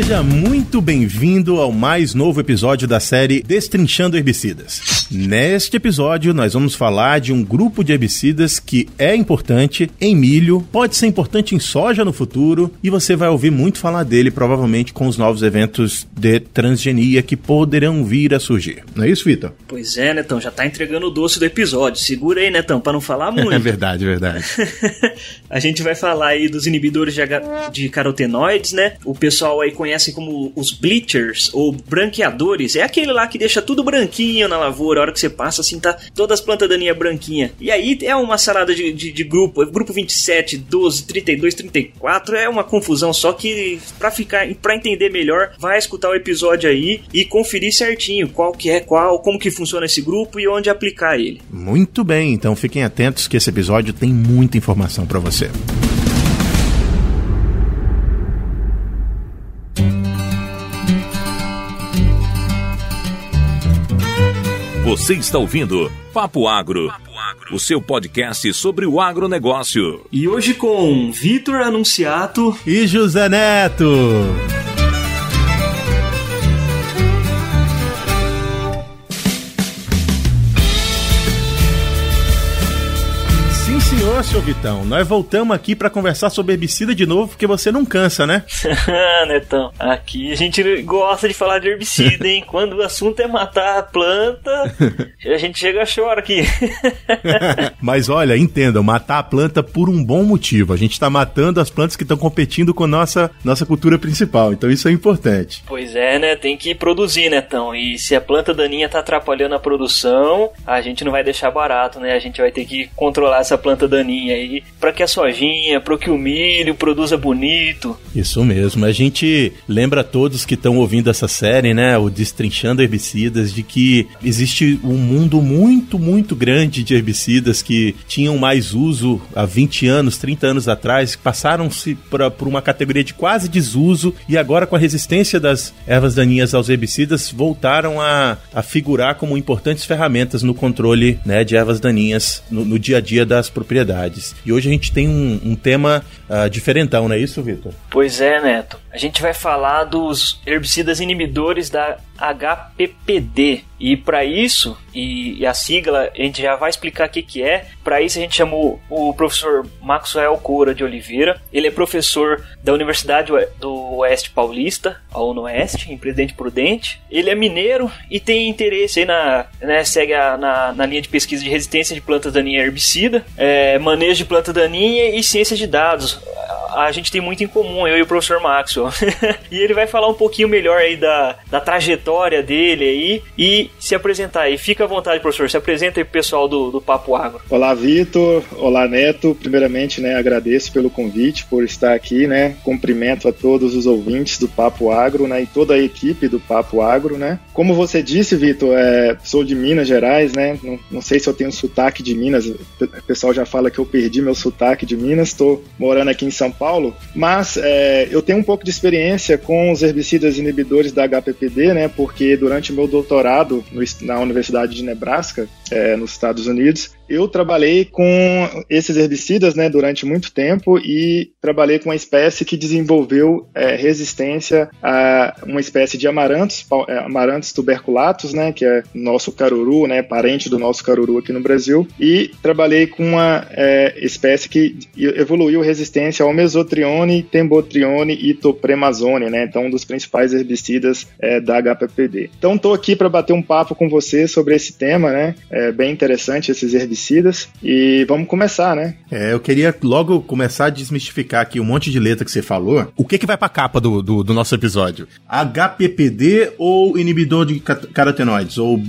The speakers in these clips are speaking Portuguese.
Seja muito bem-vindo ao mais novo episódio da série Destrinchando Herbicidas. Neste episódio, nós vamos falar de um grupo de herbicidas que é importante em milho, pode ser importante em soja no futuro, e você vai ouvir muito falar dele provavelmente com os novos eventos de transgenia que poderão vir a surgir. Não é isso, Vitor? Pois é, Netão, já tá entregando o doce do episódio. Segura aí, Netão, para não falar muito. É verdade, verdade. a gente vai falar aí dos inibidores de, de carotenoides, né? O pessoal aí conhece como os bleachers ou branqueadores. É aquele lá que deixa tudo branquinho na lavoura a hora que você passa, assim, tá todas as plantas daninhas branquinha. E aí é uma salada de, de, de grupo, grupo 27, 12, 32, 34, é uma confusão, só que pra ficar, para entender melhor, vai escutar o episódio aí e conferir certinho qual que é qual, como que funciona esse grupo e onde aplicar ele. Muito bem, então fiquem atentos que esse episódio tem muita informação para você. Você está ouvindo Papo Agro, o seu podcast sobre o agronegócio. E hoje com Vitor Anunciato e José Neto. Seu Vitão. Nós voltamos aqui para conversar sobre herbicida de novo, porque você não cansa, né? Netão, aqui a gente gosta de falar de herbicida, hein? Quando o assunto é matar a planta, a gente chega a chorar aqui. Mas olha, entendam, matar a planta por um bom motivo. A gente está matando as plantas que estão competindo com nossa nossa cultura principal. Então isso é importante. Pois é, né? Tem que produzir, Netão. E se a planta daninha tá atrapalhando a produção, a gente não vai deixar barato, né? A gente vai ter que controlar essa planta daninha aí, para que a sojinha, para que o milho produza bonito. Isso mesmo. A gente lembra a todos que estão ouvindo essa série, né, o Destrinchando Herbicidas, de que existe um mundo muito, muito grande de herbicidas que tinham mais uso há 20 anos, 30 anos atrás, passaram-se por uma categoria de quase desuso e agora com a resistência das ervas daninhas aos herbicidas voltaram a, a figurar como importantes ferramentas no controle né, de ervas daninhas no, no dia a dia das propriedades E hoje a gente tem um, um tema uh, diferentão, não é isso, Vitor? Pois é, Neto. A gente vai falar dos herbicidas inibidores da HPPD. E para isso, e, e, a sigla, a gente já vai explicar o que, que é. Para isso, a gente chamou o professor Maxwell Coura de Oliveira. Ele é professor da Universidade do Oeste Paulista, a UNOeste, em Presidente Prudente. Ele é mineiro e tem interesse aí na. Né, segue a, na, na linha de pesquisa de resistência de plantas daninhas herbicida, é, manejo de planta daninha e ciência de dados a gente tem muito em comum, eu e o professor Maxwell. e ele vai falar um pouquinho melhor aí da, da trajetória dele aí e se apresentar aí. Fica à vontade, professor, se apresenta aí pro pessoal do, do Papo Agro. Olá, Vitor. Olá, Neto. Primeiramente, né, agradeço pelo convite, por estar aqui, né. Cumprimento a todos os ouvintes do Papo Agro, né, e toda a equipe do Papo Agro, né. Como você disse, Vitor, é, sou de Minas Gerais, né, não, não sei se eu tenho sotaque de Minas, o pessoal já fala que eu perdi meu sotaque de Minas, estou morando aqui em São Paulo, mas é, eu tenho um pouco de experiência com os herbicidas inibidores da HPPD, né? Porque durante o meu doutorado no, na Universidade de Nebraska, é, nos Estados Unidos, eu trabalhei com esses herbicidas né, durante muito tempo e trabalhei com uma espécie que desenvolveu é, resistência a uma espécie de amarantos, é, amarantos tuberculatus, né, que é nosso caruru, né, parente do nosso caruru aqui no Brasil, e trabalhei com uma é, espécie que evoluiu resistência ao mesotrione, tembotrione e topremazone, né, então um dos principais herbicidas é, da HPPD. Então estou aqui para bater um papo com você sobre esse tema, né, é bem interessante esses herbicidas E vamos começar, né? É, eu queria logo começar a desmistificar aqui um monte de letra que você falou. O que que vai pra capa do, do, do nosso episódio? HPPD ou inibidor de carotenoides? Ou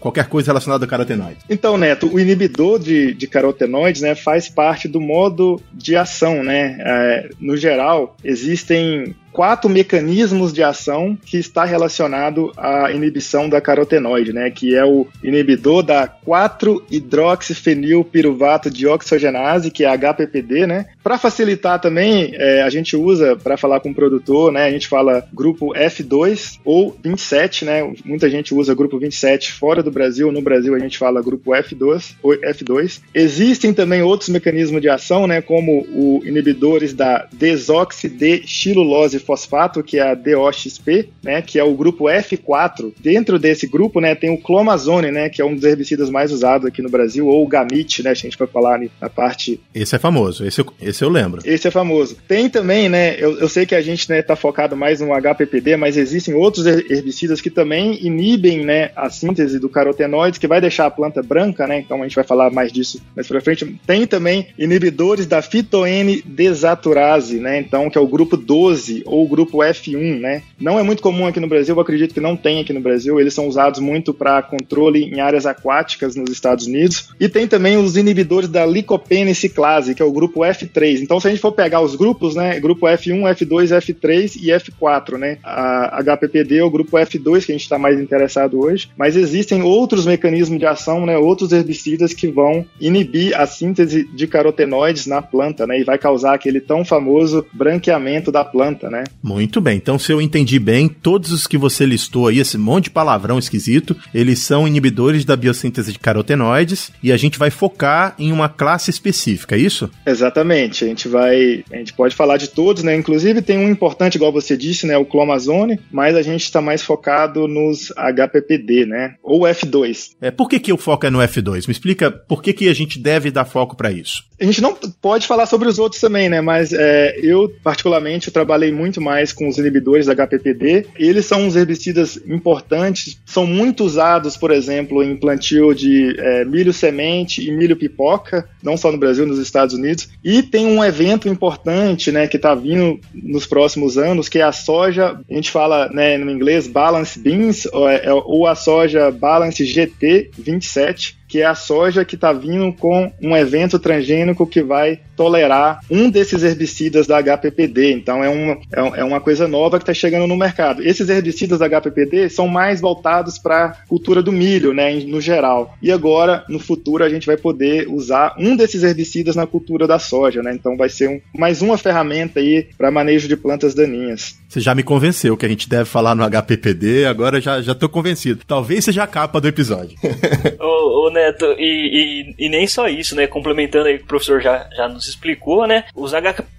qualquer coisa relacionada a carotenoides? Então, Neto, o inibidor de, de carotenoides né, faz parte do modo de ação, né? É, no geral, existem quatro mecanismos de ação que está relacionado à inibição da carotenoide, né, que é o inibidor da 4-hidroxifenilpiruvato dioxogenase, que é HPPD, né. Para facilitar também, é, a gente usa para falar com o produtor, né, a gente fala grupo F2 ou 27, né, muita gente usa grupo 27 fora do Brasil, no Brasil a gente fala grupo F2, F2. Existem também outros mecanismos de ação, né, como o inibidores da desoxidexilulose fosfato, que é a DOXP, né, que é o grupo F4. Dentro desse grupo, né, tem o clomazone, né, que é um dos herbicidas mais usados aqui no Brasil, ou o gamit, né, a gente vai falar na parte... Esse é famoso, esse eu, esse eu lembro. Esse é famoso. Tem também, né, eu, eu sei que a gente, né, tá focado mais no HPPD, mas existem outros herbicidas que também inibem, né, a síntese do carotenoides, que vai deixar a planta branca, né, então a gente vai falar mais disso mais pra frente. Tem também inibidores da fitoene desaturase, né, então, que é o grupo 12, ou o grupo F1, né. Não é muito comum aqui no Brasil, eu acredito que não tem aqui no Brasil, eles são usados muito para controle em áreas aquáticas nos Estados Unidos. E tem também os inibidores da licopene ciclase, que é o grupo F3. Então, se a gente for pegar os grupos, né, grupo F1, F2, F3 e F4, né, a HPPD é o grupo F2 que a gente está mais interessado hoje, mas existem outros mecanismos de ação, né, outros herbicidas que vão inibir a síntese de carotenoides na planta, né, e vai causar aquele tão famoso branqueamento da planta, né. Muito bem, então se eu entendi bem, todos os que você listou aí, esse monte de palavrão esquisito, eles são inibidores da biossíntese de carotenoides e a gente vai focar em uma classe específica, é isso? Exatamente, a gente vai, a gente pode falar de todos, né, inclusive tem um importante, igual você disse, né, o clomazone, mas a gente está mais focado nos HPPD, né, ou F2. É, por que que o foco é no F2? Me explica por que que a gente deve dar foco para isso? A gente não pode falar sobre os outros também, né? Mas é, eu, particularmente, eu trabalhei muito mais com os inibidores da HPPD. Eles são uns herbicidas importantes, são muito usados, por exemplo, em plantio de é, milho semente e milho pipoca, não só no Brasil, nos Estados Unidos. E tem um evento importante, né, que está vindo nos próximos anos, que é a soja, a gente fala né, no inglês Balance Beans, ou, é, ou a soja Balance GT 27 que é a soja que está vindo com um evento transgênico que vai tolerar um desses herbicidas da HPPD. Então é uma, é, é uma coisa nova que está chegando no mercado. Esses herbicidas da HPPD são mais voltados para a cultura do milho, né, no geral. E agora, no futuro, a gente vai poder usar um desses herbicidas na cultura da soja. Né? Então vai ser um, mais uma ferramenta aí para manejo de plantas daninhas. Você já me convenceu que a gente deve falar no HPPD, agora já, já tô convencido. Talvez seja a capa do episódio. ô, ô, Neto, e, e, e, nem só isso, né? Complementando aí que o professor já, já nos explicou, né? Os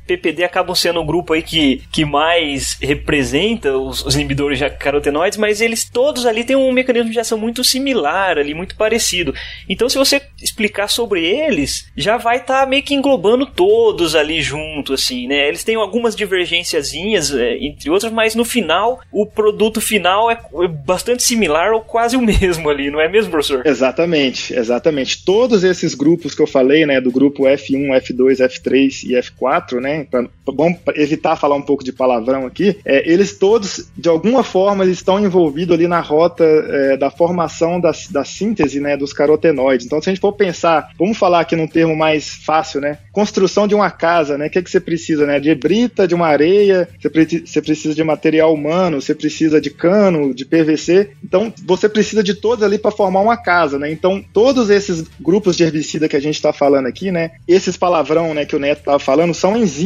HPPD acabam sendo um grupo aí que, que mais representa os, os inibidores de carotenoides, mas eles todos ali têm um mecanismo de ação muito similar, ali, muito parecido. Então, se você explicar sobre eles, já vai estar tá meio que englobando todos ali junto, assim, né? Eles têm algumas divergênciazinhas é, entre outras, mas no final, o produto final é bastante similar ou quase o mesmo ali, não é mesmo, professor? Exatamente, exatamente. Todos esses grupos que eu falei, né, do grupo F1, F2, F3 e F4, né, pra, vamos evitar falar um pouco de palavrão aqui, é, eles todos, de alguma forma, eles estão envolvidos ali na rota é, da formação da, da síntese, né, dos carotenoides. Então, se a gente for pensar, vamos falar aqui num termo mais fácil, né, construção de uma casa, né, o que, é que você precisa, né, de brita, de uma areia, você, você precisa precisa de material humano, você precisa de cano, de PVC. Então, você precisa de todos ali para formar uma casa, né? Então, todos esses grupos de herbicida que a gente está falando aqui, né? Esses palavrão, né, que o Neto estava falando, são enzimas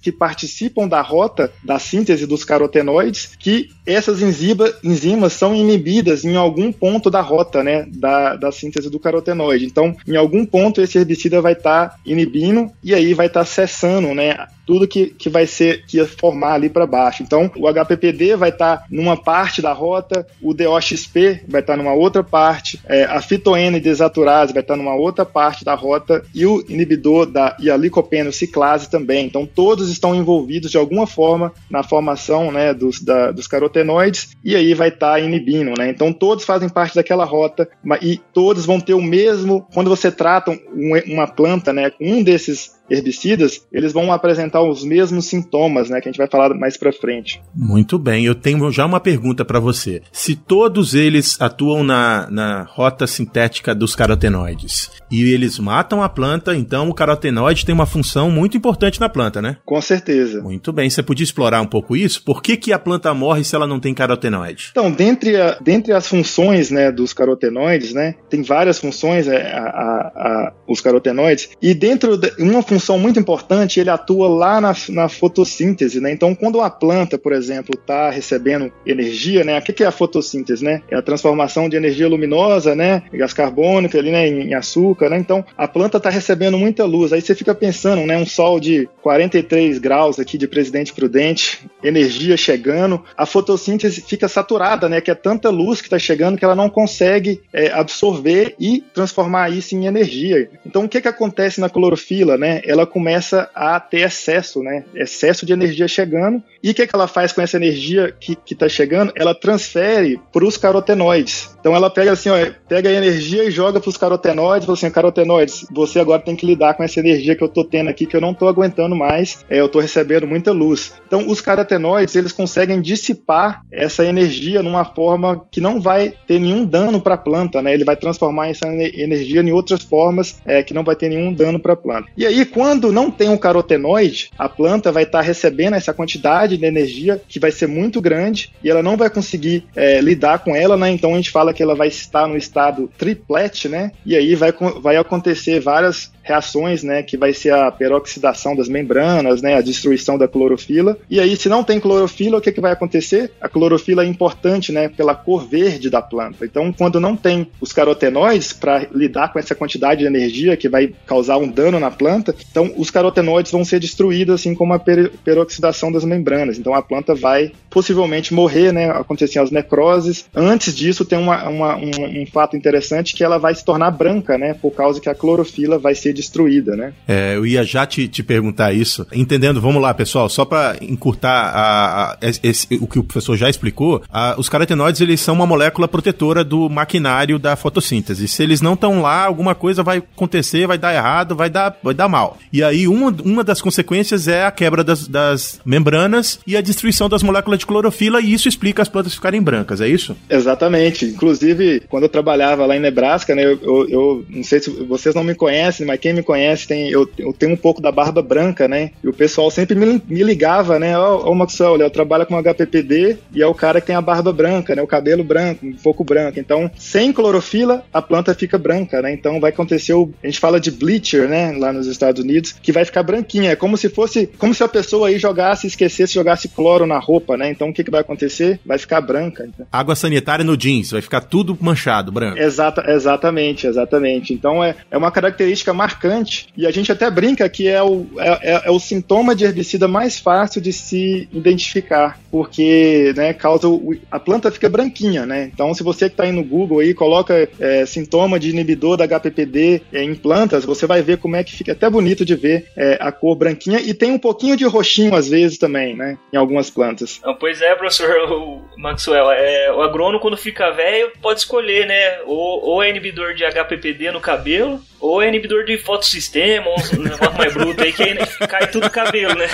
que participam da rota da síntese dos carotenoides, que essas enzimas, são inibidas em algum ponto da rota, né, da, da síntese do carotenoide. Então, em algum ponto esse herbicida vai estar tá inibindo e aí vai estar tá cessando, né, tudo que, que vai ser que ia formar ali para baixo. Então, o HPPD vai estar tá numa parte da rota, o DOXP vai estar tá numa outra parte, é, a fitoene desaturase vai estar tá numa outra parte da rota e o inibidor da e a licopeno ciclase também. Então, todos estão envolvidos de alguma forma na formação né, dos, da, dos carotenoides e aí vai estar tá inibindo. Né? Então, todos fazem parte daquela rota e todos vão ter o mesmo. Quando você trata um, uma planta né, com um desses herbicidas, eles vão apresentar os mesmos sintomas, né, que a gente vai falar mais para frente. Muito bem, eu tenho já uma pergunta para você. Se todos eles atuam na, na rota sintética dos carotenoides e eles matam a planta, então o carotenoide tem uma função muito importante na planta, né? Com certeza. Muito bem, você podia explorar um pouco isso? Por que, que a planta morre se ela não tem carotenoide? Então, dentre, a, dentre as funções né, dos carotenoides, né, tem várias funções, é, a, a, os carotenoides, e dentro de uma função função muito importante, ele atua lá na, na fotossíntese, né? Então, quando uma planta, por exemplo, está recebendo energia, né? O que é a fotossíntese, né? É a transformação de energia luminosa, né? Gás carbônico ali, né? Em açúcar, né? Então, a planta está recebendo muita luz. Aí você fica pensando, né? Um sol de 43 graus aqui de Presidente Prudente, energia chegando, a fotossíntese fica saturada, né? Que é tanta luz que está chegando que ela não consegue é, absorver e transformar isso em energia. Então, o que que acontece na clorofila, né? Ela começa a ter excesso, né? Excesso de energia chegando. E o que que ela faz com essa energia que está chegando? Ela transfere para os carotenoides. Então, ela pega assim, ó, pega a energia e joga para os carotenoides, fala assim, carotenoides, você agora tem que lidar com essa energia que eu estou tendo aqui, que eu não estou aguentando mais, é, eu estou recebendo muita luz. Então, os carotenoides, eles conseguem dissipar essa energia numa forma que não vai ter nenhum dano para a planta, né? Ele vai transformar essa energia em outras formas é, que não vai ter nenhum dano para a planta. E aí, quando não tem um carotenoide, a planta vai estar tá recebendo essa quantidade de energia que vai ser muito grande e ela não vai conseguir é, lidar com ela, né? Então a gente fala que ela vai estar no estado triplet, né? E aí vai, vai acontecer várias reações, né, que vai ser a peroxidação das membranas, né, a destruição da clorofila. E aí, se não tem clorofila, o que, que vai acontecer? A clorofila é importante, né, pela cor verde da planta. Então, quando não tem os carotenoides para lidar com essa quantidade de energia que vai causar um dano na planta, então os carotenoides vão ser destruídos, assim como a per peroxidação das membranas. Então, a planta vai possivelmente morrer, né, acontecer as necroses. Antes disso, tem uma, uma, um, um fato interessante que ela vai se tornar branca, né, por causa que a clorofila vai ser destruída, né? É, eu ia já te, te perguntar isso. Entendendo, vamos lá, pessoal, só para encurtar a, a, esse, o que o professor já explicou, a, os carotenoides eles são uma molécula protetora do maquinário da fotossíntese. Se eles não estão lá, alguma coisa vai acontecer, vai dar errado, vai dar, vai dar mal. E aí, uma, uma das consequências é a quebra das, das membranas e a destruição das moléculas de clorofila, e isso explica as plantas ficarem brancas, é isso? Exatamente. Inclusive, quando eu trabalhava lá em Nebraska, né, eu, eu, eu não sei se vocês não me conhecem, mas quem me conhece tem eu, eu tenho um pouco da barba branca, né? E o pessoal sempre me, me ligava, né? Ó, oh, oh, Maxwell, eu trabalho com HPPD e é o cara que tem a barba branca, né? O cabelo branco, um pouco branco. Então, sem clorofila, a planta fica branca, né? Então vai acontecer o, a gente fala de bleacher, né? Lá nos Estados Unidos, que vai ficar branquinha. É como se fosse, como se a pessoa aí jogasse, esquecesse, jogasse cloro na roupa, né? Então o que, que vai acontecer? Vai ficar branca. Então. Água sanitária no jeans, vai ficar tudo manchado, branco. Exata, exatamente, exatamente. Então é, é uma característica marcante marcante e a gente até brinca que é o, é, é, é o sintoma de herbicida mais fácil de se identificar, porque né, causa o, a planta fica branquinha, né? Então, se você que está aí no Google aí coloca é, sintoma de inibidor da HPPD é, em plantas, você vai ver como é que fica até bonito de ver é, a cor branquinha e tem um pouquinho de roxinho às vezes também, né? Em algumas plantas. Não, pois é, professor Maxwell, é, o agrônomo quando fica velho pode escolher, né? Ou, ou é inibidor de HPPD no cabelo, ou é inibidor de fotossistema, ou um negócio mais bruto aí, que aí cai tudo cabelo, né?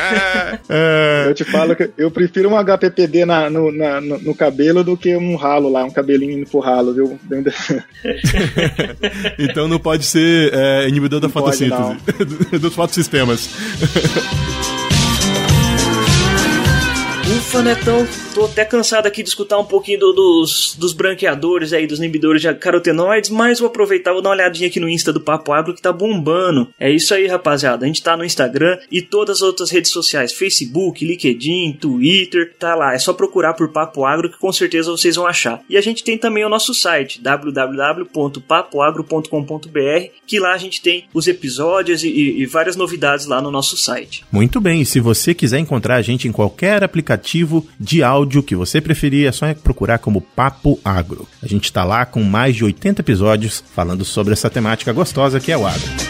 É. Eu te falo que eu prefiro um HPPD na, no, na, no, no, cabelo do que um ralo lá, um cabelinho indo pro ralo, viu? então não pode ser é, inibidor da não fotossíntese, pode, dos fotossistemas. Ufa, Netão, tô até cansado aqui de escutar um pouquinho do, dos, dos branqueadores aí, dos inibidores de carotenoides, mas vou aproveitar, vou dar uma olhadinha aqui no Insta do Papo Agro que tá bombando. É isso aí, rapaziada. A gente tá no Instagram e todas as outras redes sociais, Facebook, LinkedIn, Twitter, tá lá. É só procurar por Papo Agro que com certeza vocês vão achar. E a gente tem também o nosso site, www.papoagro.com.br, que lá a gente tem os episódios e, e, e várias novidades lá no nosso site. Muito bem, e se você quiser encontrar a gente em qualquer aplicativo aplicativo de áudio que você preferir, é só procurar como Papo Agro. A gente está lá com mais de 80 episódios falando sobre essa temática gostosa que é o agro.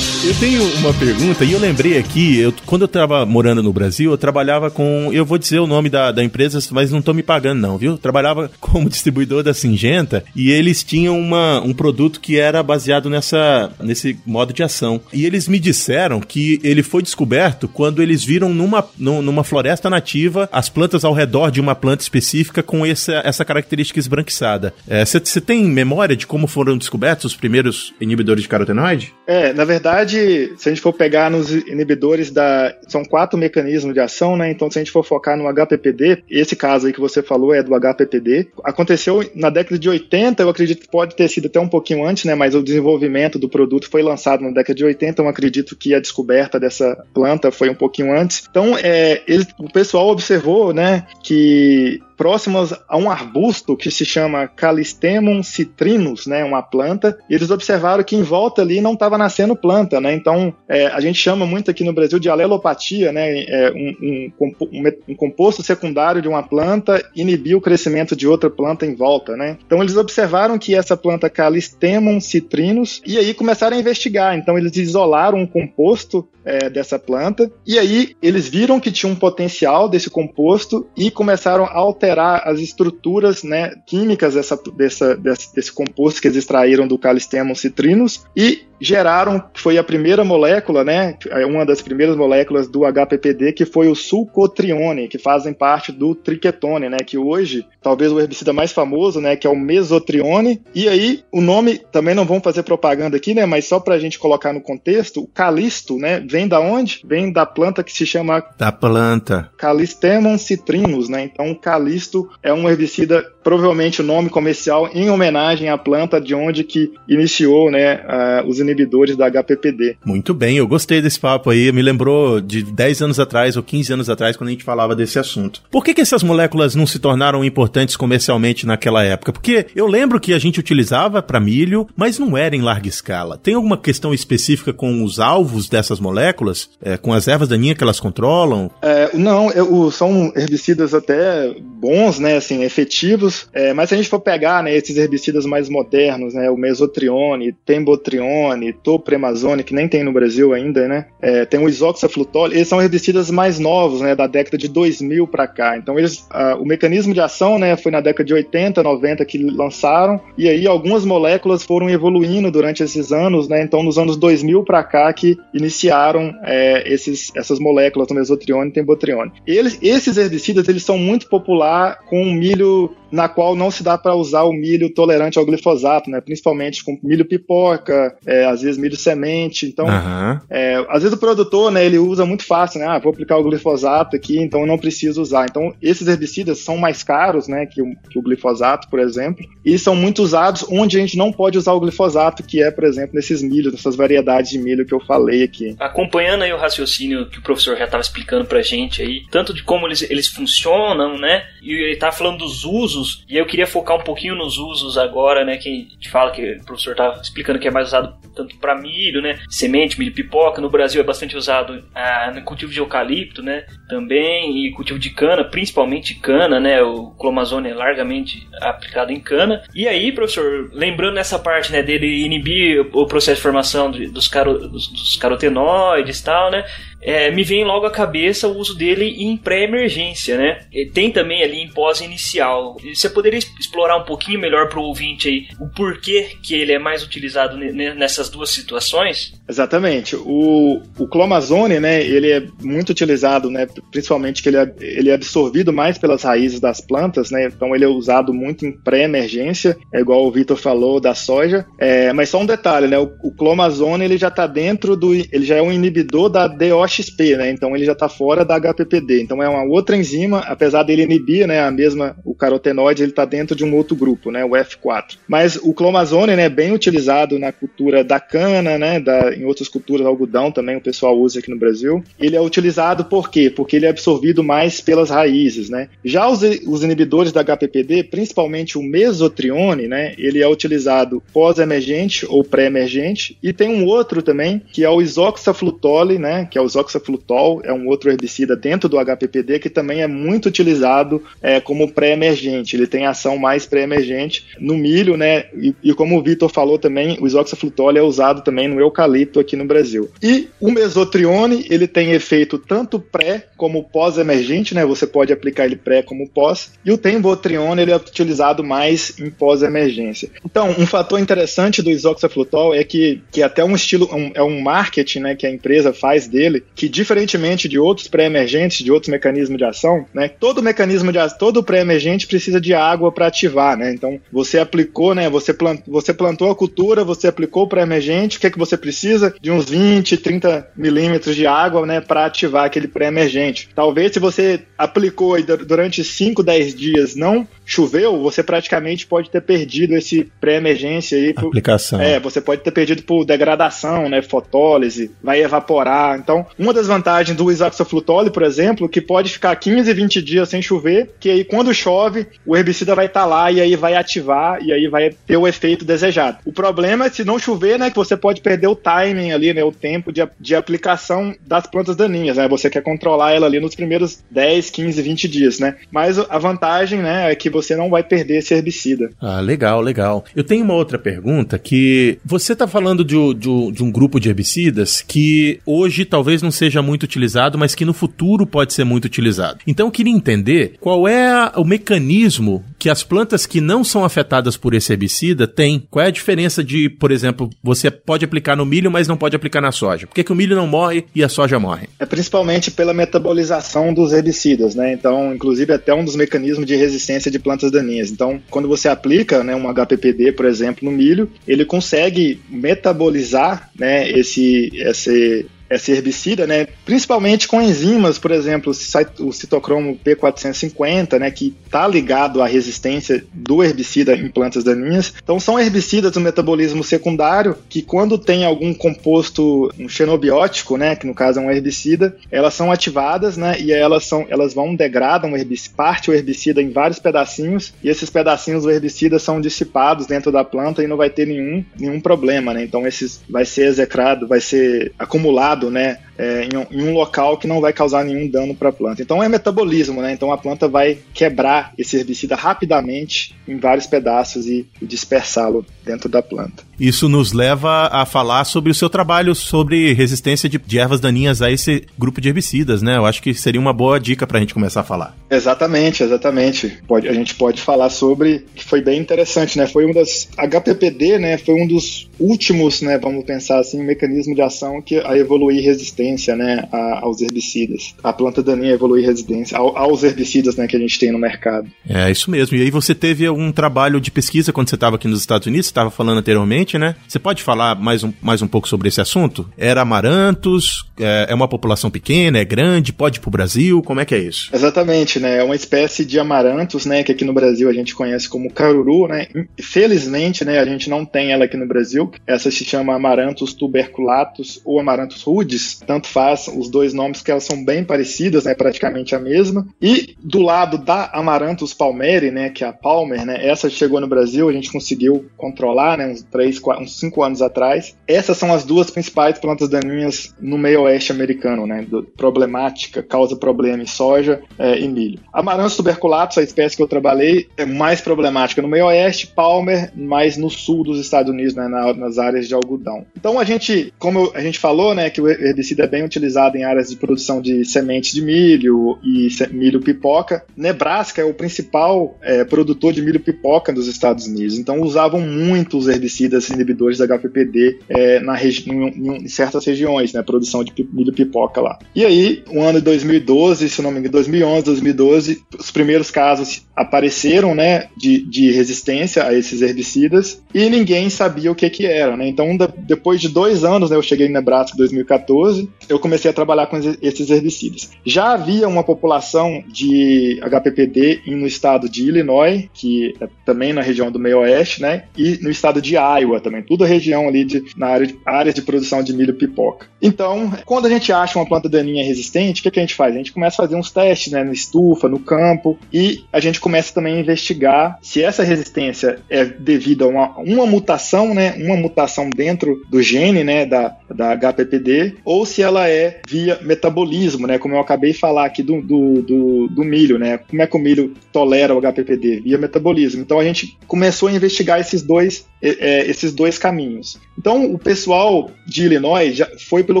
Eu tenho uma pergunta e eu lembrei aqui, eu, quando eu estava morando no Brasil, eu trabalhava com. Eu vou dizer o nome da, da empresa, mas não estão me pagando, não, viu? Eu trabalhava como distribuidor da Singenta e eles tinham uma, um produto que era baseado nessa, nesse modo de ação. E eles me disseram que ele foi descoberto quando eles viram numa, numa floresta nativa as plantas ao redor de uma planta específica com essa, essa característica esbranquiçada. Você é, tem memória de como foram descobertos os primeiros inibidores de carotenoide? É, na verdade ele, se a gente for pegar nos inibidores da. São quatro mecanismos de ação, né? Então, se a gente for focar no HPPD, esse caso aí que você falou é do HPPD. Aconteceu na década de 80, eu acredito que pode ter sido até um pouquinho antes, né? Mas o desenvolvimento do produto foi lançado na década de 80, então acredito que a descoberta dessa planta foi um pouquinho antes. Então, é, ele, o pessoal observou, né, que próximas a um arbusto que se chama Calistemum citrinus, né, uma planta, e eles observaram que em volta ali não estava nascendo planta, né, então é, a gente chama muito aqui no Brasil de alelopatia, né, é um, um, um, composto secundário de uma planta inibir o crescimento de outra planta em volta, né, então eles observaram que essa planta Calistemum citrinus, e aí começaram a investigar, então eles isolaram um composto é, dessa planta, e aí eles viram que tinha um potencial desse composto e começaram a alterar as estruturas né, químicas dessa, dessa, desse, desse composto que eles extraíram do Calistemmum citrinus e geraram, que foi a primeira molécula, né, uma das primeiras moléculas do HPPD, que foi o sulcotrione, que fazem parte do triquetone, né, que hoje, talvez o herbicida mais famoso, né, que é o mesotrione, e aí o nome, também não vamos fazer propaganda aqui, né, mas só para a gente colocar no contexto, o calisto, né, vem da onde? Vem da planta que se chama... Da planta. Calistemum citrinus, né, então o calisto é um herbicida, provavelmente o nome comercial, em homenagem à planta de onde que iniciou, né, uh, os inibidores da HPPD. Muito bem, eu gostei desse papo aí, me lembrou de 10 anos atrás ou 15 anos atrás quando a gente falava desse assunto. Por que, que essas moléculas não se tornaram importantes comercialmente naquela época? Porque eu lembro que a gente utilizava para milho, mas não era em larga escala. Tem alguma questão específica com os alvos dessas moléculas? É, com as ervas daninhas que elas controlam? É, não, eu, são herbicidas até bons, né, assim, efetivos, é, mas se a gente for pegar, né, esses herbicidas mais modernos, né, o mesotrione, tembotrione, Topremazone, que nem tem no Brasil ainda, né? É, tem o Isoxaflutol, eles são herbicidas mais novos, né, da década de 2000 para cá. Então eles, o mecanismo de ação, né, foi na década de 80, 90 que lançaram, e aí algumas moléculas foram evoluindo durante esses anos, né? Então nos anos 2000 para cá que iniciaram é, esses, essas moléculas, o mesotrione e tembotrione. Eles, esses herbicidas, eles são muito popular com milho na qual não se dá para usar o milho tolerante ao glifosato, né? Principalmente com milho pipoca, é, às vezes milho semente. Então, uhum. é, às vezes o produtor, né, ele usa muito fácil, né? Ah, vou aplicar o glifosato aqui, então eu não preciso usar. Então, esses herbicidas são mais caros, né, que o, que o glifosato, por exemplo, e são muito usados onde a gente não pode usar o glifosato, que é, por exemplo, nesses milhos, nessas variedades de milho que eu falei aqui. Acompanhando aí o raciocínio que o professor já estava explicando pra gente aí, tanto de como eles, eles funcionam, né? E ele tá falando dos usos, e eu queria focar um pouquinho nos usos agora, né? Que a gente fala que o professor tá explicando que é mais usado tanto para milho, né? Semente, milho pipoca. No Brasil é bastante usado ah, no cultivo de eucalipto, né? Também, e cultivo de cana, principalmente cana, né? O clomazone é largamente aplicado em cana. E aí, professor, lembrando nessa parte, né, dele inibir o processo de formação dos, caro, dos, dos carotenoides e tal, né? É, me vem logo à cabeça o uso dele em pré-emergência, né? E tem também ali em pós-inicial. Você poderia explorar um pouquinho melhor para o ouvinte aí o porquê que ele é mais utilizado nessas duas situações? Exatamente. O, o clomazone, né, ele é muito utilizado, né, principalmente que ele é, ele é absorvido mais pelas raízes das plantas, né, então ele é usado muito em pré-emergência, é igual o Vitor falou da soja. É, mas só um detalhe, né, o, o clomazone ele já está dentro do, ele já é um inibidor da DOXP, né, então ele já está fora da HPPD. Então é uma outra enzima, apesar dele inibir, né, a mesma, o carotenoide, ele está dentro de um outro grupo, né, o F4. Mas o clomazone, né, é bem utilizado na cultura da cana, né, da em outras culturas, algodão também o pessoal usa aqui no Brasil. Ele é utilizado por quê? Porque ele é absorvido mais pelas raízes, né? Já os, os inibidores da HPPD, principalmente o mesotrione, né? Ele é utilizado pós-emergente ou pré-emergente. E tem um outro também, que é o isoxaflutole, né? Que é o isoxaflutol, é um outro herbicida dentro do HPPD que também é muito utilizado é, como pré-emergente. Ele tem ação mais pré-emergente no milho, né? E, e como o Vitor falou também, o isoxaflutole é usado também no eucalipto aqui no Brasil. E o mesotrione, ele tem efeito tanto pré como pós-emergente, né? Você pode aplicar ele pré como pós. E o tembotrione, ele é utilizado mais em pós-emergência. Então, um fator interessante do isoxaflutol é que, que até um estilo, um, é um marketing, né, que a empresa faz dele, que diferentemente de outros pré-emergentes, de outros mecanismos de ação, né, todo mecanismo de todo pré-emergente precisa de água para ativar, né? Então, você aplicou, né, você, plant, você plantou a cultura, você aplicou o pré-emergente, o que é que você precisa? De uns 20, 30 milímetros de água, né, para ativar aquele pré-emergente. Talvez se você aplicou durante 5, 10 dias não choveu, você praticamente pode ter perdido esse pré-emergência aí. Por, Aplicação. É, você pode ter perdido por degradação, né, fotólise, vai evaporar. Então, uma das vantagens do isoxaflutole, por exemplo, que pode ficar 15, 20 dias sem chover, que aí quando chove, o herbicida vai estar tá lá e aí vai ativar e aí vai ter o efeito desejado. O problema é se não chover, né, que você pode perder o timing ali, né, o tempo de, de aplicação das plantas daninhas, né? Você quer controlar ela ali nos primeiros 10, 15, 20 dias, né? Mas a vantagem, né, é que você não vai perder esse herbicida. Ah, legal, legal. Eu tenho uma outra pergunta que você está falando de, de, de, um grupo de herbicidas que hoje talvez não seja muito utilizado, mas que no futuro pode ser muito utilizado. Então eu queria entender qual é o mecanismo que as plantas que não são afetadas por esse herbicida têm. Qual é a diferença de, por exemplo, você pode aplicar no milho, mas não pode aplicar na soja? Por que, que o milho não morre e a soja morre? É principalmente pela metabolização dos herbicidas, né? Então, inclusive até um dos mecanismos de resistência de plantas daninhas. Então, quando você aplica né, um HPPD, por exemplo, no milho, ele consegue metabolizar né, esse, esse esse herbicida, né, principalmente com enzimas, por exemplo, o citocromo P450, né, que está ligado à resistência do herbicida em plantas daninhas. Então são herbicidas do metabolismo secundário que quando tem algum composto um xenobiótico, né, que no caso é um herbicida, elas são ativadas, né, e elas são elas vão degradam o herbicida, parte o herbicida em vários pedacinhos e esses pedacinhos do herbicida são dissipados dentro da planta e não vai ter nenhum nenhum problema, né? Então esses vai ser execrado, vai ser acumulado né, é, em, um, em, um, local que não vai causar nenhum dano para a planta. Então é metabolismo, né? Então a planta vai quebrar esse herbicida rapidamente em vários pedaços e, e dispersá-lo dentro da planta. Isso nos leva a falar sobre o seu trabalho sobre resistência de, de ervas daninhas a esse grupo de herbicidas, né? Eu acho que seria uma boa dica para a gente começar a falar. Exatamente, exatamente. Pode, a gente pode falar sobre que foi bem interessante, né? Foi um das HPPD, né? Foi um dos últimos, né? Vamos pensar assim, mecanismo de ação que a evoluir resistência, né? A, aos herbicidas. A planta daninha evoluir resistência ao, aos herbicidas, né? Que a gente tem no mercado. É isso mesmo. E aí você teve um trabalho de pesquisa quando você estava aqui nos Estados Unidos? Estava falando anteriormente né? Você pode falar mais um, mais um pouco sobre esse assunto? Era Amarantos? É, é uma população pequena? É grande? Pode ir pro Brasil? Como é que é isso? Exatamente, né? É uma espécie de Amarantos, né? Que aqui no Brasil a gente conhece como caruru, né? Felizmente, né? A gente não tem ela aqui no Brasil. Essa se chama Amarantos tuberculatus ou Amarantos rudes. Tanto faz os dois nomes que elas são bem parecidas, né? Praticamente a mesma. E do lado da Amarantos palmeri, né? Que é a Palmer, né? Essa chegou no Brasil, a gente conseguiu controlar, né? Uns três uns 5 anos atrás. Essas são as duas principais plantas daninhas no meio oeste americano, né? Do, problemática, causa problema em soja é, e milho. Amaranthus tuberculatus, a espécie que eu trabalhei, é mais problemática no meio oeste, Palmer mais no sul dos Estados Unidos, né? Na, nas áreas de algodão. Então a gente, como a gente falou, né? Que o herbicida é bem utilizado em áreas de produção de sementes de milho e milho pipoca. Nebraska é o principal é, produtor de milho pipoca dos Estados Unidos. Então usavam muito os herbicidas inibidores da HPPD é, na em, em, certas regiões, né, produção de milho pipoca lá. E aí, o ano de 2012, se não me engano, 2011, 2012, os primeiros casos apareceram, né, de, de resistência a esses herbicidas e ninguém sabia o que que era, né? Então, depois de dois anos, né, eu cheguei em Nebraska em 2014, eu comecei a trabalhar com esses herbicidas. Já havia uma população de HPPD no estado de Illinois, que é também na região do meio oeste, né, e no estado de Iowa, também, toda a região ali de, na área de, áreas de produção de milho pipoca. Então, quando a gente acha uma planta daninha resistente, o que, que a gente faz? A gente começa a fazer uns testes, né, no estufa, no campo, e a gente começa também a investigar se essa resistência é devido a uma, uma mutação, né, uma mutação dentro do gene, né, da, da HPPD, ou se ela é via metabolismo, né, como eu acabei de falar aqui do, do, do, do milho, né, como é que o milho tolera o HPPD? Via metabolismo. Então a gente começou a investigar esses dois, é, esses dois caminhos. Então, o pessoal de Illinois já foi pelo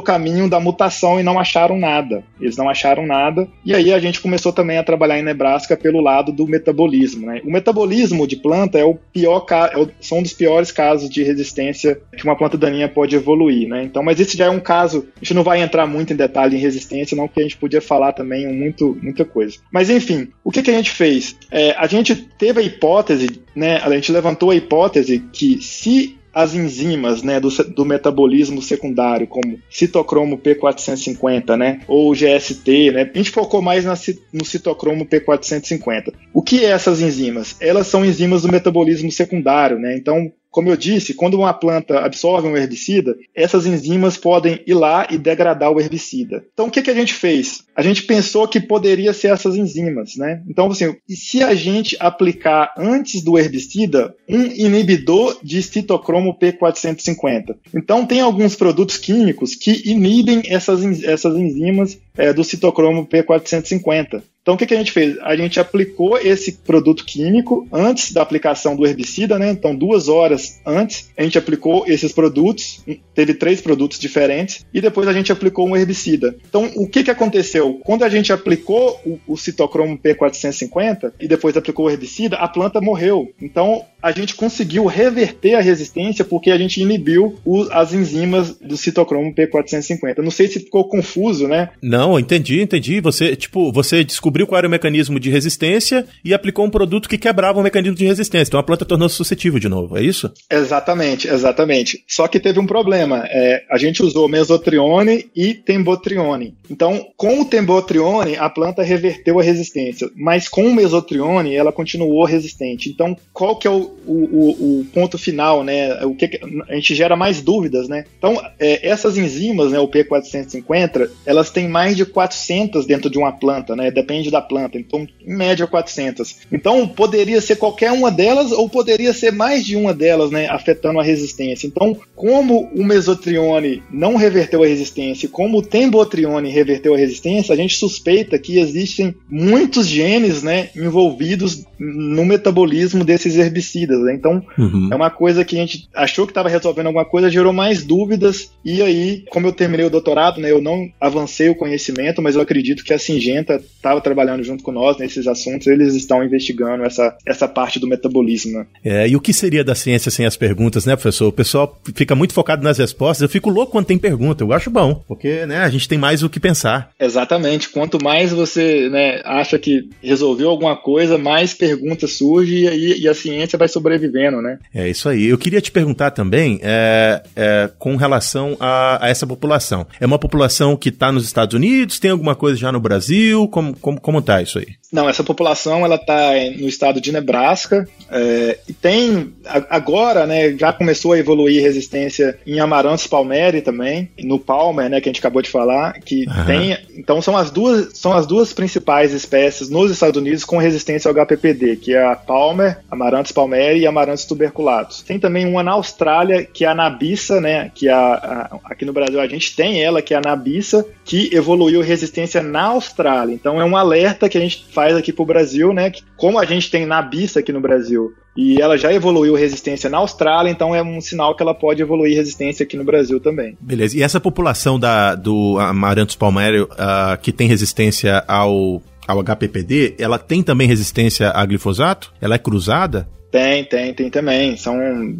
caminho da mutação e não acharam nada. Eles não acharam nada. E aí a gente começou também a trabalhar em Nebraska pelo lado do metabolismo. Né? O metabolismo de planta é o pior, é são um dos piores casos de resistência que uma planta daninha pode evoluir. Né? Então, mas esse já é um caso. A gente não vai entrar muito em detalhe em resistência, não, porque a gente podia falar também muito, muita coisa. Mas enfim, o que, que a gente fez? É, a gente teve a hipótese, né? A gente levantou a hipótese que se as enzimas né, do, do, metabolismo secundário, como citocromo P450, né, ou GST, né, a gente focou mais na, no citocromo P450. O que é essas enzimas? Elas são enzimas do metabolismo secundário, né, então como eu disse, quando uma planta absorve um herbicida, essas enzimas podem ir lá e degradar o herbicida. Então, o que, que a gente fez? A gente pensou que poderia ser essas enzimas, né? Então, assim, e se a gente aplicar antes do herbicida um inibidor de citocromo P450? Então, tem alguns produtos químicos que inibem essas, essas enzimas é, do citocromo P450. Então, o que, que, a gente fez? A gente aplicou esse produto químico antes da aplicação do herbicida, né? Então, duas horas antes, a gente aplicou esses produtos, teve três produtos diferentes, e depois a gente aplicou um herbicida. Então, o que, que aconteceu? Quando a gente aplicou o, o citocromo P450 e depois aplicou o herbicida, a planta morreu. Então, a gente conseguiu reverter a resistência porque a gente inibiu as enzimas do citocromo P450. Não sei se ficou confuso, né? Não, entendi, entendi. Você, tipo, você descobriu qual era o mecanismo de resistência e aplicou um produto que quebrava o mecanismo de resistência. Então a planta tornou-se suscetível de novo, é isso? Exatamente, exatamente. Só que teve um problema. É, a gente usou mesotrione e tembotrione. Então, com o tembotrione, a planta reverteu a resistência, mas com o mesotrione, ela continuou resistente. Então, qual que é o, o, o, ponto final, né? O que a gente gera mais dúvidas, né? Então, é, essas enzimas, né, o P450, elas têm mais de 400 dentro de uma planta, né? Depende da planta. Então, em média 400. Então, poderia ser qualquer uma delas ou poderia ser mais de uma delas, né, afetando a resistência. Então, como o mesotrione não reverteu a resistência, como o tembotrione reverteu a resistência, a gente suspeita que existem muitos genes, né, envolvidos no metabolismo desses herbicidas. Né? Então, uhum. é uma coisa que a gente achou que estava resolvendo alguma coisa, gerou mais dúvidas, e aí, como eu terminei o doutorado, né, eu não avancei o conhecimento, mas eu acredito que a Singenta estava trabalhando junto com nós nesses assuntos, eles estão investigando essa, essa parte do metabolismo. Né? É, e o que seria da ciência sem as perguntas, né, professor? O pessoal fica muito focado nas respostas, eu fico louco quando tem pergunta, eu acho bom, porque né, a gente tem mais o que pensar. Exatamente, quanto mais você né, acha que resolveu alguma coisa, mais perguntas pergunta surge e, e, a ciência vai sobrevivendo, né? É isso aí. Eu queria te perguntar também é, é, com relação a, a, essa população. É uma população que está nos Estados Unidos? Tem alguma coisa já no Brasil? Como, como, como tá isso aí? Não, essa população ela está no estado de Nebraska é, e tem agora, né, já começou a evoluir resistência em Amaranthus palmeri também, no Palmer, né, que a gente acabou de falar, que uhum. tem, então são as duas são as duas principais espécies nos Estados Unidos com resistência ao HPPD, que é a Palmer, Amaranthus palmeri e Amaranthus tuberculatus. Tem também uma na Austrália que é a Nabissa, né, que é a, a, aqui no Brasil a gente tem ela que é a Nabissa, que evoluiu resistência na Austrália. Então é um alerta que a gente faz aqui para o Brasil, né? Que, como a gente tem Nabissa aqui no Brasil e ela já evoluiu resistência na Austrália, então é um sinal que ela pode evoluir resistência aqui no Brasil também. Beleza. E essa população da, do Amaranthus palmario uh, que tem resistência ao ao HPPD, ela tem também resistência a glifosato? Ela é cruzada? Tem, tem, tem também. São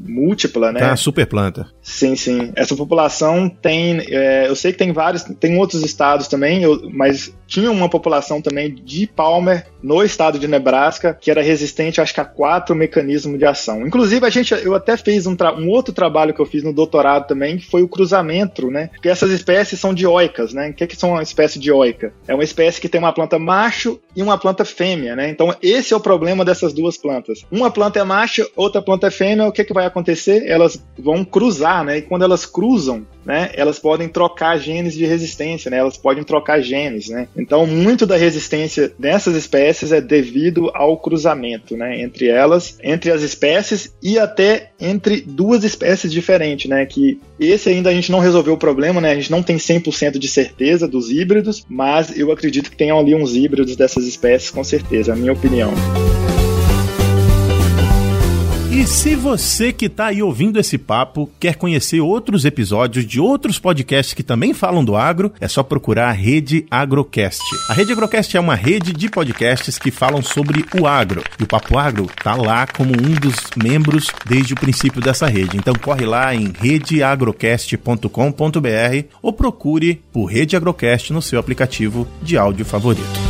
múltipla, né? Tá, super planta. Sim, sim. Essa população tem. É, eu sei que tem vários, tem outros estados também, eu, mas tinha uma população também de Palmer no estado de Nebraska que era resistente, acho que a quatro mecanismos de ação. Inclusive, a gente, eu até fiz um, um outro trabalho que eu fiz no doutorado também, que foi o cruzamento, né? Porque essas espécies são dioicas, né? O que, é que são uma espécie dioica? É uma espécie que tem uma planta macho e uma planta fêmea, né? Então, esse é o problema dessas duas plantas. Uma planta é macho, outra planta é fêmea, o que, é que vai acontecer? Elas vão cruzar, né? E quando elas cruzam, né? Elas podem trocar genes de resistência, né? Elas podem trocar genes, né? Então, muito da resistência dessas espécies é devido ao cruzamento, né? Entre elas, entre as espécies e até entre duas espécies diferentes, né? Que esse ainda a gente não resolveu o problema, né? A gente não tem 100% de certeza dos híbridos, mas eu acredito que tenham ali uns híbridos dessas espécies, com certeza, é a minha opinião. E se você que está aí ouvindo esse papo quer conhecer outros episódios de outros podcasts que também falam do agro, é só procurar a Rede Agrocast. A Rede Agrocast é uma rede de podcasts que falam sobre o agro. E o Papo Agro tá lá como um dos membros desde o princípio dessa rede. Então corre lá em redeagrocast.com.br ou procure por Rede Agrocast no seu aplicativo de áudio favorito.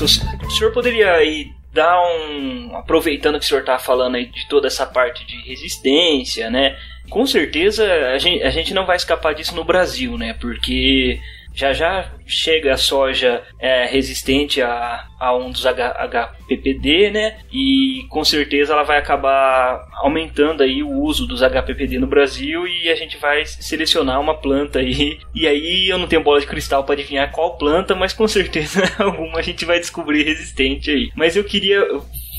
O senhor poderia aí dar um. Aproveitando que o senhor está falando aí de toda essa parte de resistência, né? Com certeza a gente, a gente não vai escapar disso no Brasil, né? Porque já já chega a soja é, resistente a, a um dos HPPD, né? E com certeza ela vai acabar aumentando aí o uso dos HPPD no Brasil e a gente vai selecionar uma planta aí. E aí eu não tenho bola de cristal para adivinhar qual planta, mas com certeza alguma a gente vai descobrir resistente aí. Mas eu queria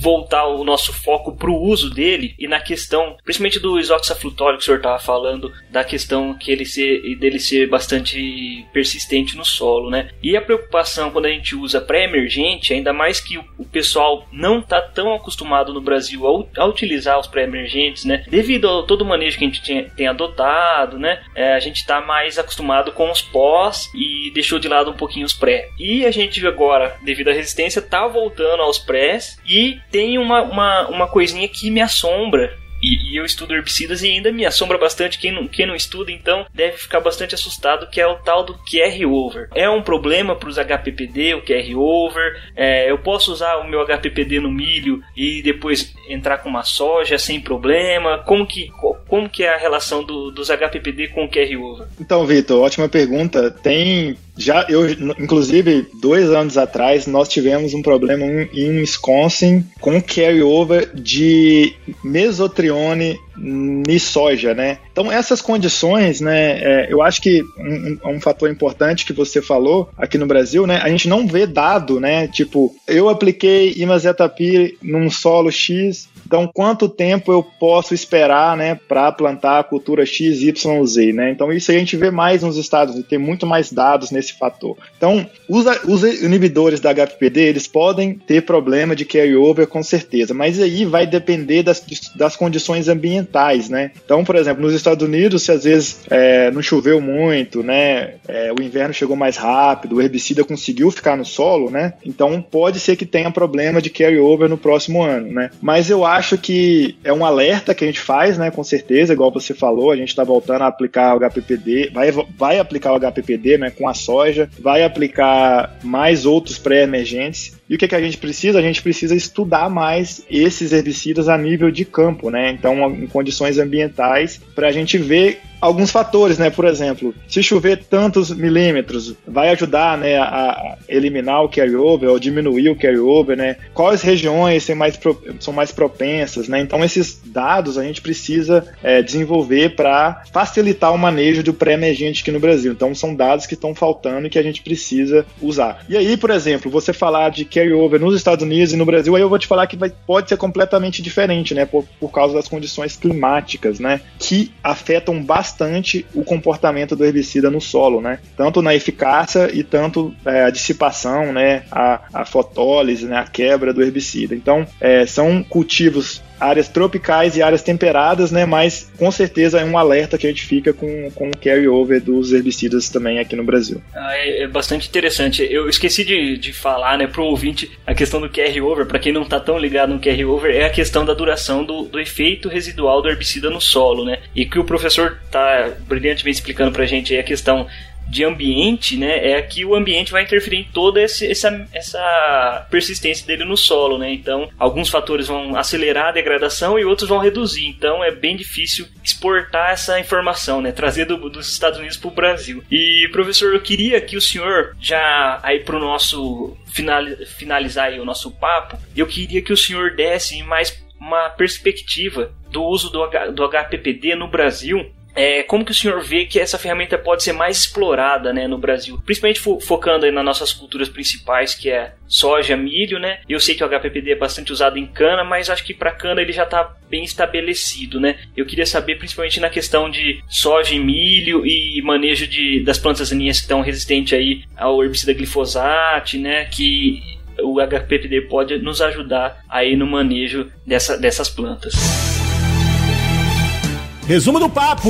voltar o nosso foco para o uso dele e na questão, principalmente do isoxaflutório que o senhor estava falando, da questão que ele ser, dele ser bastante persistente no solo, né? E a preocupação quando a gente usa pré-emergente, ainda mais que o, pessoal não está tão acostumado no Brasil a, a utilizar os pré-emergentes, né? Devido a todo o manejo que a gente tem, tem adotado, né? É, a gente está mais acostumado com os pós e deixou de lado um pouquinho os pré. E a gente agora, devido à resistência, está voltando aos prés e tem uma, uma, uma coisinha que me assombra e, e, eu estudo herbicidas e ainda me assombra bastante quem não, quem não estuda, então deve ficar bastante assustado, que é o tal do QR over. É um problema para os HPPD, o QR over. É, eu posso usar o meu HPPD no milho e depois entrar com uma soja sem problema? Como que, como que é a relação do, dos HPPD com o QR over? Então, Vitor, ótima pergunta. Tem já eu, inclusive, dois anos atrás, nós tivemos um problema em Wisconsin com carryover de mesotrione de soja, né? Então essas condições, né? É, eu acho que um, um, fator importante que você falou aqui no Brasil, né? A gente não vê dado, né? Tipo, eu apliquei imazetapir num solo X, então quanto tempo eu posso esperar, né? Para plantar a cultura X, Y, Z, né? Então isso a gente vê mais nos Estados tem muito mais dados nesse fator. Então os, os inibidores da HPPD eles podem ter problema de carryover com certeza, mas aí vai depender das, das condições ambientais, né? Então, por exemplo, nos Estados Unidos, se às vezes é, não choveu muito, né? É, o inverno chegou mais rápido, o herbicida conseguiu ficar no solo, né? Então pode ser que tenha problema de carryover no próximo ano, né? Mas eu acho que é um alerta que a gente faz, né? Com certeza, igual você falou, a gente está voltando a aplicar o HPPD, vai, vai aplicar o HPPD, né? Com a soja, vai aplicar mais outros pré-emergentes e o que, que a gente precisa? A gente precisa estudar mais esses herbicidas a nível de campo, né? Então, em condições ambientais, para a gente ver alguns fatores, né? Por exemplo, se chover tantos milímetros, vai ajudar, né, a eliminar o carryover ou diminuir o carryover, né? Quais regiões mais são mais propensas, né? Então esses dados a gente precisa é, desenvolver para facilitar o manejo do pré-emergente aqui no Brasil. Então são dados que estão faltando e que a gente precisa usar. E aí, por exemplo, você falar de carryover nos Estados Unidos e no Brasil, aí eu vou te falar que vai, pode ser completamente diferente, né? Por, por causa das condições climáticas, né? Que afetam bastante o comportamento do herbicida no solo, né? Tanto na eficácia e tanto é, a dissipação, né? A, a fotólise, né? A quebra do herbicida. Então, é, são cultivos áreas tropicais e áreas temperadas, né? Mas com certeza é um alerta que a gente fica com, com o carry-over dos herbicidas também aqui no Brasil. Ah, é, é, bastante interessante. Eu esqueci de, de falar, né, pro ouvinte, a questão do carry-over, para quem não tá tão ligado no carry-over, é a questão da duração do, do efeito residual do herbicida no solo, né? E que o professor tá brilhantemente explicando pra gente aí a questão de ambiente, né, é que o ambiente vai interferir em toda esse, essa, essa persistência dele no solo, né? Então, alguns fatores vão acelerar a degradação e outros vão reduzir. Então, é bem difícil exportar essa informação, né, trazer do, dos Estados Unidos para o Brasil. E, professor, eu queria que o senhor, já aí para o nosso finalizar aí o nosso papo, eu queria que o senhor desse mais uma perspectiva do uso do, H, do HPPD no Brasil é, como que o senhor vê que essa ferramenta pode ser mais explorada né, no Brasil? Principalmente fo focando nas nossas culturas principais, que é soja, milho, né? Eu sei que o HPPD é bastante usado em cana, mas acho que para cana ele já está bem estabelecido, né? Eu queria saber principalmente na questão de soja e milho e manejo de, das plantas daninhas que estão resistentes aí ao herbicida glifosato, né? Que o HPPD pode nos ajudar aí no manejo dessa, dessas plantas. Resumo do papo!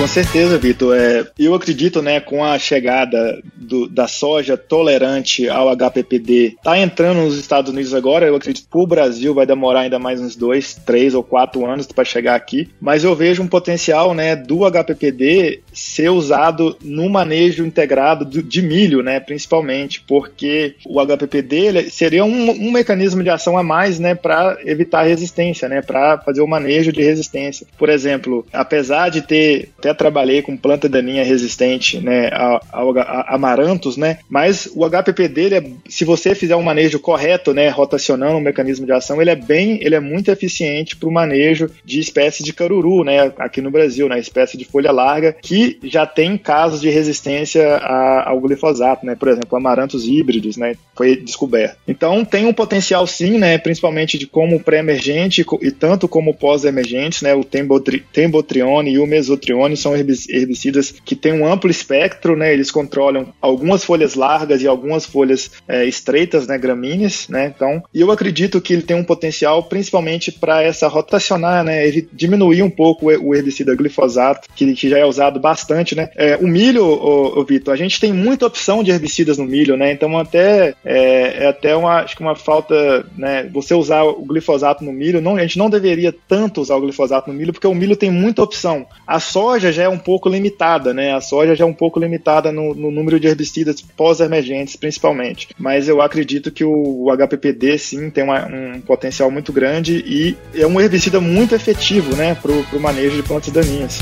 Com certeza, Vitor. É, eu acredito, né, com a chegada do, da soja tolerante ao HPPD, tá entrando nos Estados Unidos agora. Eu acredito que o Brasil vai demorar ainda mais uns dois, três ou quatro anos para chegar aqui. Mas eu vejo um potencial, né, do HPPD ser usado no manejo integrado de milho, né, principalmente, porque o HPPD seria um, um, mecanismo de ação a mais, né, para evitar resistência, né, para fazer o manejo de resistência. Por exemplo, apesar de ter até trabalhei com planta daninha resistente, né, ao, a, amarantos, né, mas o HPP ele é, se você fizer um manejo correto, né, rotacionando o mecanismo de ação, ele é bem, ele é muito eficiente para o manejo de espécies de caruru, né, aqui no Brasil, né, espécie de folha larga, que já tem casos de resistência a, ao glifosato, né, por exemplo, amarantos híbridos, né, foi descoberto. Então tem um potencial sim, né, principalmente de como pré-emergente e tanto como pós-emergentes, né, o tembotrione e o mesotrione são herbicidas que têm um amplo espectro, né? Eles controlam algumas folhas largas e algumas folhas é, estreitas, né? Gramíneas, né? Então, e eu acredito que ele tem um potencial principalmente para essa rotacionar, né? Diminuir um pouco o herbicida glifosato, que, que já é usado bastante, né? É, o milho, o Vitor, a gente tem muita opção de herbicidas no milho, né? Então, até é, é até uma, acho que uma falta, né? Você usar o glifosato no milho, não, a gente não deveria tanto usar o glifosato no milho, porque o milho tem muita opção. A soja já é um pouco limitada, né? A soja já é um pouco limitada no, no número de herbicidas pós-emergentes, principalmente. Mas eu acredito que o, o HPPD, sim, tem uma, um potencial muito grande e é um herbicida muito efetivo, né? Para o manejo de plantas daninhas.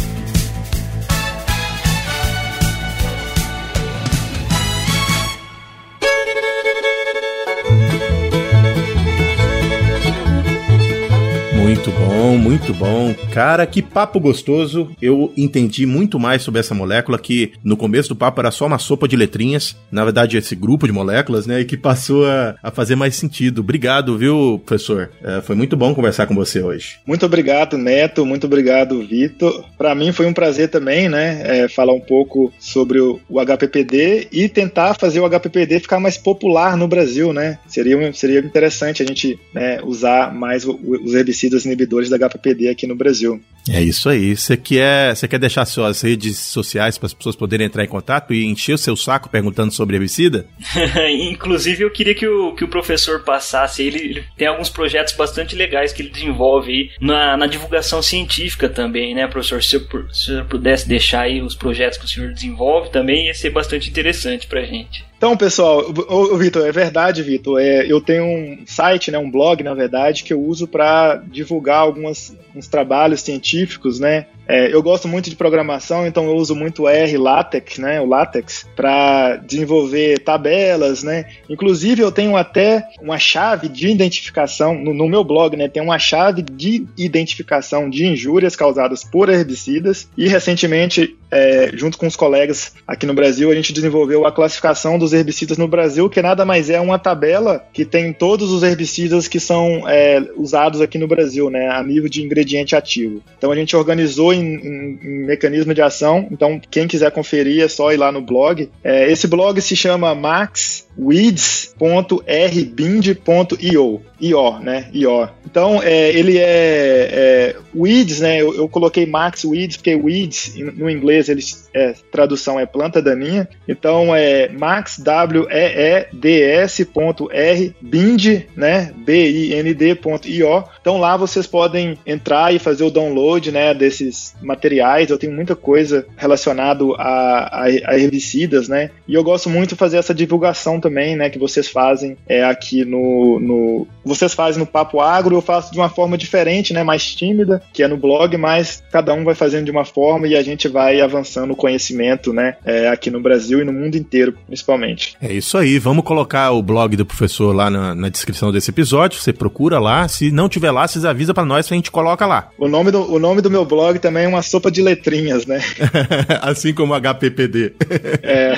Muito bom, muito bom. Cara, que papo gostoso. Eu entendi muito mais sobre essa molécula que no começo do papo era só uma sopa de letrinhas. Na verdade, esse grupo de moléculas, né? E que passou a, a fazer mais sentido. Obrigado, viu, professor? É, foi muito bom conversar com você hoje. Muito obrigado, Neto. Muito obrigado, Vitor. Para mim foi um prazer também, né? É, falar um pouco sobre o, o HPPD e tentar fazer o HPPD ficar mais popular no Brasil, né? Seria, seria interessante a gente né, usar mais os herbicidas dos inibidores da HPPD aqui no Brasil. É isso aí. Você quer, você quer deixar suas redes sociais para as pessoas poderem entrar em contato e encher o seu saco perguntando sobre herbicida? Inclusive, eu queria que o, que o professor passasse. Ele, ele tem alguns projetos bastante legais que ele desenvolve aí na, na divulgação científica também, né, professor? Se, eu, se eu pudesse deixar aí os projetos que o senhor desenvolve também, ia ser bastante interessante para gente. Então, pessoal, o, Vitor, é verdade, Vitor. É, eu tenho um site, né, um blog, na verdade, que eu uso para divulgar alguns trabalhos científicos, né? É, eu gosto muito de programação, então eu uso muito R, LaTeX, né, o LaTeX, para desenvolver tabelas, né. Inclusive eu tenho até uma chave de identificação no, no meu blog, né, tem uma chave de identificação de injúrias causadas por herbicidas. E recentemente, é, junto com os colegas aqui no Brasil, a gente desenvolveu a classificação dos herbicidas no Brasil, que nada mais é uma tabela que tem todos os herbicidas que são é, usados aqui no Brasil, né, a nível de ingrediente ativo. Então a gente organizou em, em, em, mecanismo de ação. Então, quem quiser conferir é só ir lá no blog. É, esse blog se chama maxweeds.rbind.io. IO, né? IO. Então, é, ele é, é weeds, né? Eu, eu, coloquei Max Weeds porque weeds no inglês eles é, tradução é planta daninha. Então é Max W E E D S ponto R bind, né? B I N D ponto I O. Então lá vocês podem entrar e fazer o download, né? Desses materiais, eu tenho muita coisa relacionado a, a, a herbicidas, né? E eu gosto muito de fazer essa divulgação também, né? Que vocês fazem é, aqui no, no. Vocês fazem no Papo Agro, eu faço de uma forma diferente, né? Mais tímida, que é no blog, mas cada um vai fazendo de uma forma e a gente vai avançando o conhecimento, né? É, aqui no Brasil e no mundo inteiro, principalmente. É isso aí. Vamos colocar o blog do professor lá na, na descrição desse episódio. Você procura lá. Se não tiver lá, vocês avisa para nós que a gente coloca lá. O nome, do, o nome do meu blog também é uma sopa de letrinhas, né? assim como HPPD. é,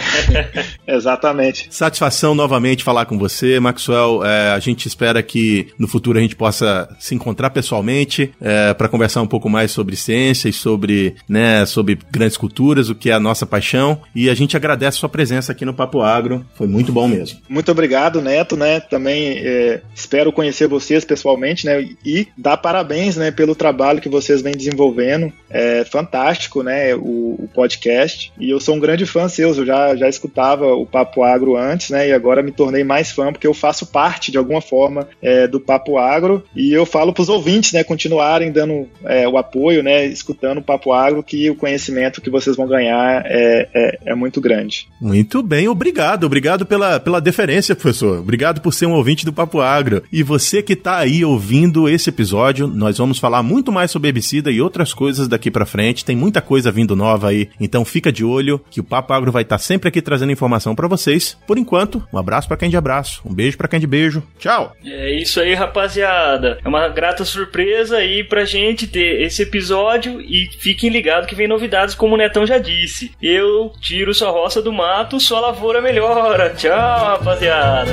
exatamente. Satisfação novamente falar com você, Maxwell. É, a gente espera que no futuro a gente possa se encontrar pessoalmente é, para conversar um pouco mais sobre ciência e sobre, né, sobre grandes culturas, o que é a nossa paixão. E a gente agradece a sua presença aqui no Papo Agro. Foi muito bom mesmo. Muito obrigado, Neto, né? Também é, espero conhecer vocês pessoalmente, né? E dar parabéns, né, pelo trabalho que vocês vêm desenvolvendo. É fantástico, né, o, o podcast. E eu sou um grande fã seu, eu já, já escutava o Papo Agro antes, né, e agora me tornei mais fã porque eu faço parte, de alguma forma, é, do Papo Agro. E eu falo para os ouvintes, né, continuarem dando é, o apoio, né, escutando o Papo Agro, que o conhecimento que vocês vão ganhar é, é, é muito grande. Muito bem, obrigado. Obrigado pela, pela deferência, professor. Obrigado por ser um ouvinte do Papo Agro. E você que está aí ouvindo esse episódio, nós vamos falar muito mais sobre herbicida e outras coisas daqui para frente. Tem muita coisa vindo nova aí, então fica de olho que o Papo Agro vai estar tá sempre aqui trazendo informação para vocês. Por enquanto, um abraço para quem de abraço, um beijo para quem de beijo. Tchau. É isso aí, rapaziada. É uma grata surpresa aí pra gente ter esse episódio e fiquem ligados que vem novidades como o Netão já disse. Eu tiro sua roça do mato, sua lavoura melhora. Tchau, rapaziada.